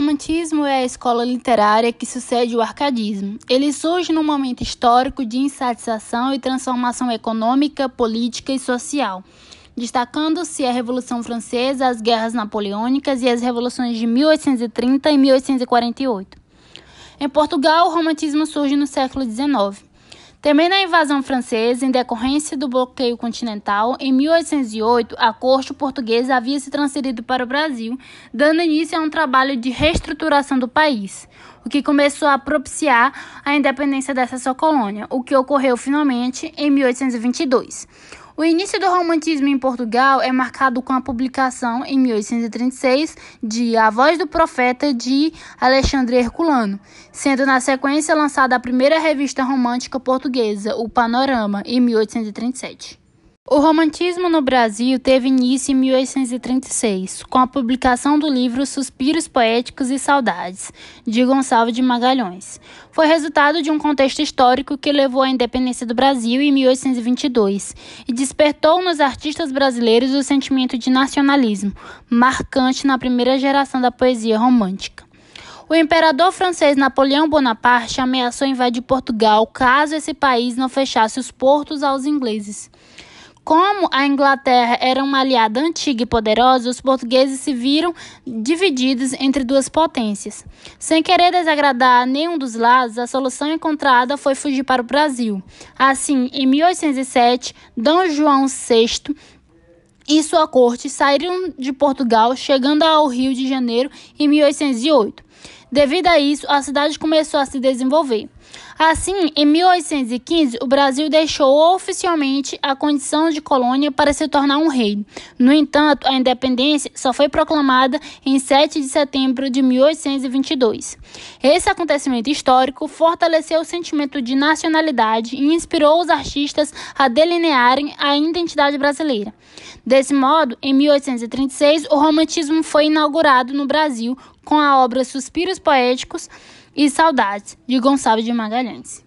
O romantismo é a escola literária que sucede o arcadismo. Ele surge num momento histórico de insatisfação e transformação econômica, política e social, destacando-se a Revolução Francesa, as guerras napoleônicas e as revoluções de 1830 e 1848. Em Portugal, o romantismo surge no século XIX. Temendo a invasão francesa em decorrência do bloqueio continental, em 1808 a corte portuguesa havia se transferido para o Brasil, dando início a um trabalho de reestruturação do país, o que começou a propiciar a independência dessa sua colônia, o que ocorreu finalmente em 1822. O início do romantismo em Portugal é marcado com a publicação, em 1836, de A Voz do Profeta de Alexandre Herculano, sendo na sequência lançada a primeira revista romântica portuguesa, O Panorama, em 1837. O romantismo no Brasil teve início em 1836, com a publicação do livro Suspiros Poéticos e Saudades, de Gonçalves de Magalhães. Foi resultado de um contexto histórico que levou à independência do Brasil em 1822 e despertou nos artistas brasileiros o sentimento de nacionalismo, marcante na primeira geração da poesia romântica. O imperador francês Napoleão Bonaparte ameaçou invadir Portugal caso esse país não fechasse os portos aos ingleses. Como a Inglaterra era uma aliada antiga e poderosa, os portugueses se viram divididos entre duas potências. Sem querer desagradar nenhum dos lados, a solução encontrada foi fugir para o Brasil. Assim, em 1807, Dom João VI e sua corte saíram de Portugal, chegando ao Rio de Janeiro em 1808. Devido a isso, a cidade começou a se desenvolver. Assim, em 1815, o Brasil deixou oficialmente a condição de colônia para se tornar um reino. No entanto, a independência só foi proclamada em 7 de setembro de 1822. Esse acontecimento histórico fortaleceu o sentimento de nacionalidade e inspirou os artistas a delinearem a identidade brasileira. Desse modo, em 1836, o romantismo foi inaugurado no Brasil com a obra Suspiros Poéticos e Saudades, de Gonçalves de Magalhães.